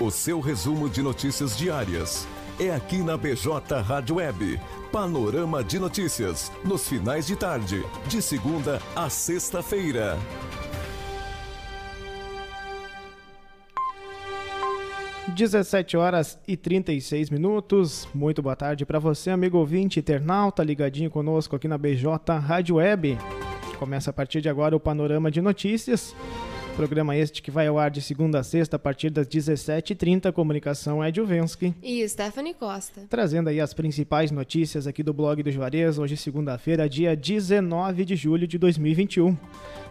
O seu resumo de notícias diárias é aqui na BJ Rádio Web. Panorama de notícias, nos finais de tarde, de segunda a sexta-feira. Dezessete horas e 36 minutos. Muito boa tarde para você, amigo ouvinte, internauta, ligadinho conosco aqui na BJ Rádio Web. Começa a partir de agora o Panorama de Notícias. Programa este que vai ao ar de segunda a sexta a partir das 17h30. Comunicação é Juvensky. E Stephanie Costa. Trazendo aí as principais notícias aqui do blog do Juarez, hoje segunda-feira, dia 19 de julho de 2021.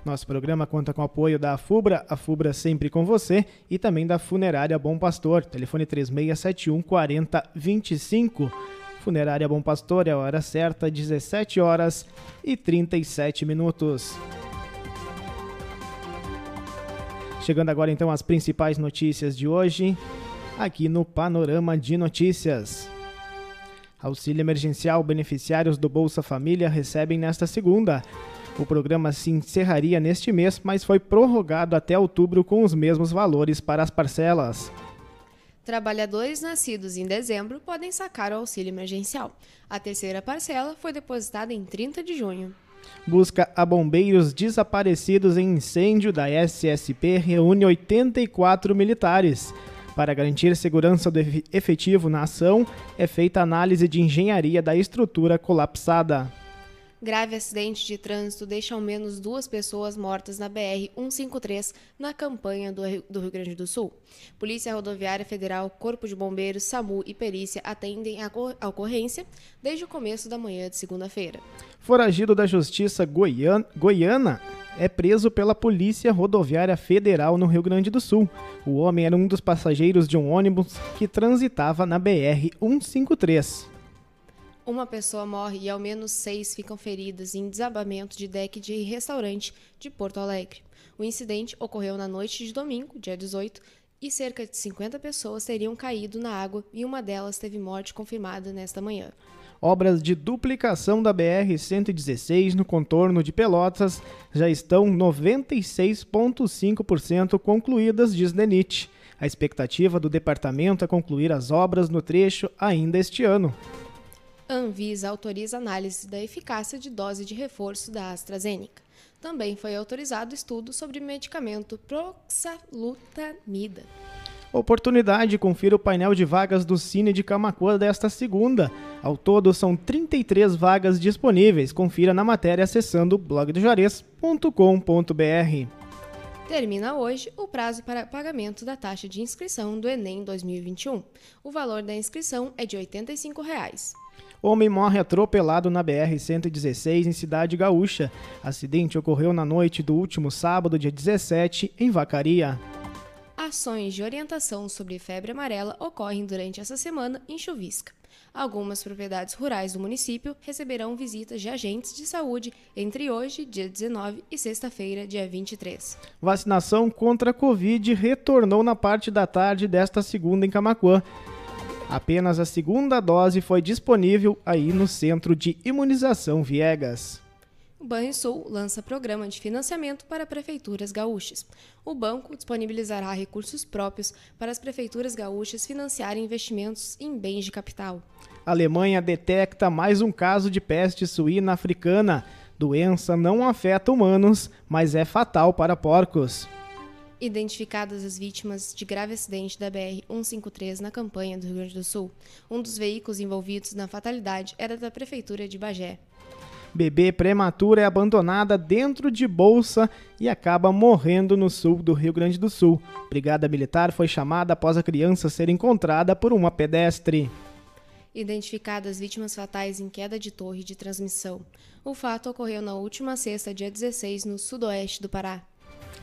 Nosso programa conta com o apoio da FUBRA, a FUBRA sempre com você, e também da Funerária Bom Pastor, telefone 3671 4025. Funerária Bom Pastor é a hora certa, 17 horas e 37 minutos. Chegando agora então às principais notícias de hoje, aqui no Panorama de Notícias. Auxílio emergencial beneficiários do Bolsa Família recebem nesta segunda. O programa se encerraria neste mês, mas foi prorrogado até outubro com os mesmos valores para as parcelas. Trabalhadores nascidos em dezembro podem sacar o auxílio emergencial. A terceira parcela foi depositada em 30 de junho. Busca a bombeiros desaparecidos em incêndio da SSP reúne 84 militares. Para garantir segurança do efetivo na ação, é feita análise de engenharia da estrutura colapsada. Grave acidente de trânsito deixa ao menos duas pessoas mortas na BR-153 na campanha do Rio, Grande do Sul. Polícia Rodoviária Federal, Corpo de Bombeiros, SAMU e Perícia atendem a ocorrência desde o começo da manhã de segunda-feira. Foragido da Justiça Goiana é preso pela Polícia Rodoviária Federal no Rio Grande do Sul. O homem era um dos passageiros de um ônibus que transitava na BR-153. Uma pessoa morre e ao menos seis ficam feridas em desabamento de deck de restaurante de Porto Alegre. O incidente ocorreu na noite de domingo, dia 18, e cerca de 50 pessoas teriam caído na água e uma delas teve morte confirmada nesta manhã. Obras de duplicação da BR-116 no contorno de Pelotas já estão 96,5% concluídas, diz Denit. A expectativa do departamento é concluir as obras no trecho ainda este ano. Anvisa autoriza análise da eficácia de dose de reforço da AstraZeneca. Também foi autorizado estudo sobre medicamento proxalutamida. Oportunidade, confira o painel de vagas do Cine de Camacuã desta segunda. Ao todo, são 33 vagas disponíveis. Confira na matéria acessando blogdojuarez.com.br. Termina hoje o prazo para pagamento da taxa de inscrição do Enem 2021. O valor da inscrição é de 85 reais. Homem morre atropelado na BR-116 em Cidade Gaúcha. Acidente ocorreu na noite do último sábado, dia 17, em Vacaria. Ações de orientação sobre febre amarela ocorrem durante essa semana em Chuvisca. Algumas propriedades rurais do município receberão visitas de agentes de saúde entre hoje, dia 19, e sexta-feira, dia 23. Vacinação contra a Covid retornou na parte da tarde desta segunda em Camacuã. Apenas a segunda dose foi disponível aí no Centro de Imunização Viegas. O Banrisul lança programa de financiamento para prefeituras gaúchas. O banco disponibilizará recursos próprios para as prefeituras gaúchas financiarem investimentos em bens de capital. A Alemanha detecta mais um caso de peste suína africana. Doença não afeta humanos, mas é fatal para porcos identificadas as vítimas de grave acidente da BR-153 na campanha do Rio Grande do Sul. Um dos veículos envolvidos na fatalidade era da Prefeitura de Bagé. Bebê prematura é abandonada dentro de bolsa e acaba morrendo no sul do Rio Grande do Sul. Brigada Militar foi chamada após a criança ser encontrada por uma pedestre. Identificadas vítimas fatais em queda de torre de transmissão. O fato ocorreu na última sexta, dia 16, no sudoeste do Pará.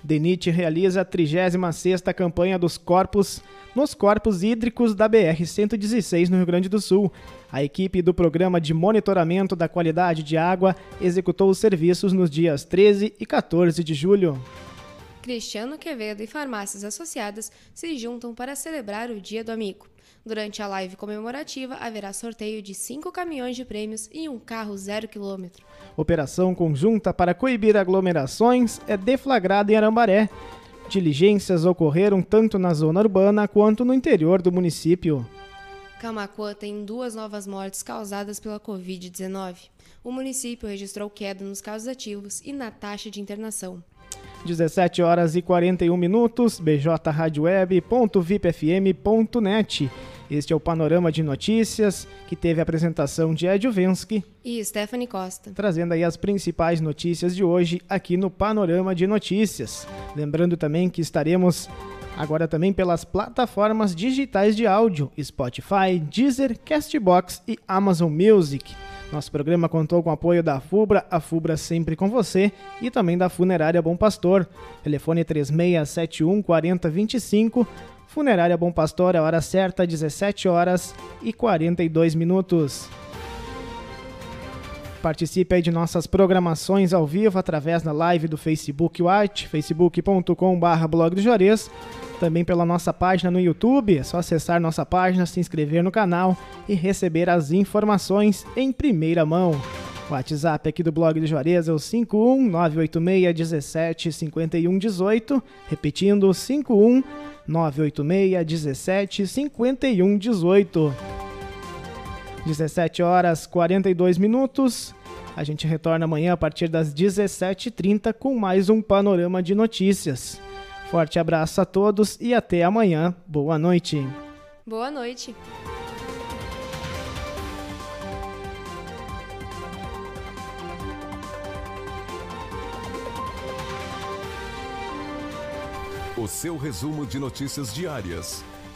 DENIT realiza a 36ª campanha dos corpos nos corpos hídricos da BR-116 no Rio Grande do Sul. A equipe do Programa de Monitoramento da Qualidade de Água executou os serviços nos dias 13 e 14 de julho. Cristiano Quevedo e farmácias associadas se juntam para celebrar o Dia do Amigo. Durante a live comemorativa, haverá sorteio de cinco caminhões de prêmios e um carro zero quilômetro. Operação conjunta para coibir aglomerações é deflagrada em Arambaré. Diligências ocorreram tanto na zona urbana quanto no interior do município. Camacuã tem duas novas mortes causadas pela Covid-19. O município registrou queda nos casos ativos e na taxa de internação. 17 horas e 41 minutos, bjradioweb.vipfm.net. Este é o Panorama de Notícias, que teve a apresentação de Ed Vensky e Stephanie Costa. Trazendo aí as principais notícias de hoje aqui no Panorama de Notícias. Lembrando também que estaremos agora também pelas plataformas digitais de áudio, Spotify, Deezer, Castbox e Amazon Music. Nosso programa contou com o apoio da FUBRA, a FUBRA sempre com você, e também da Funerária Bom Pastor. Telefone 3671 4025 Funerária Bom Pastor, a hora certa, 17 horas e 42 minutos. Participe aí de nossas programações ao vivo através da live do Facebook Watch, facebook.com.br blog do Juarez, também pela nossa página no YouTube, é só acessar nossa página, se inscrever no canal e receber as informações em primeira mão. O WhatsApp aqui do blog do Juarez é o 51986 17 repetindo 51 986 17 51 18. 17 horas 42 minutos. A gente retorna amanhã a partir das 17h30 com mais um panorama de notícias. Forte abraço a todos e até amanhã. Boa noite. Boa noite. O seu resumo de notícias diárias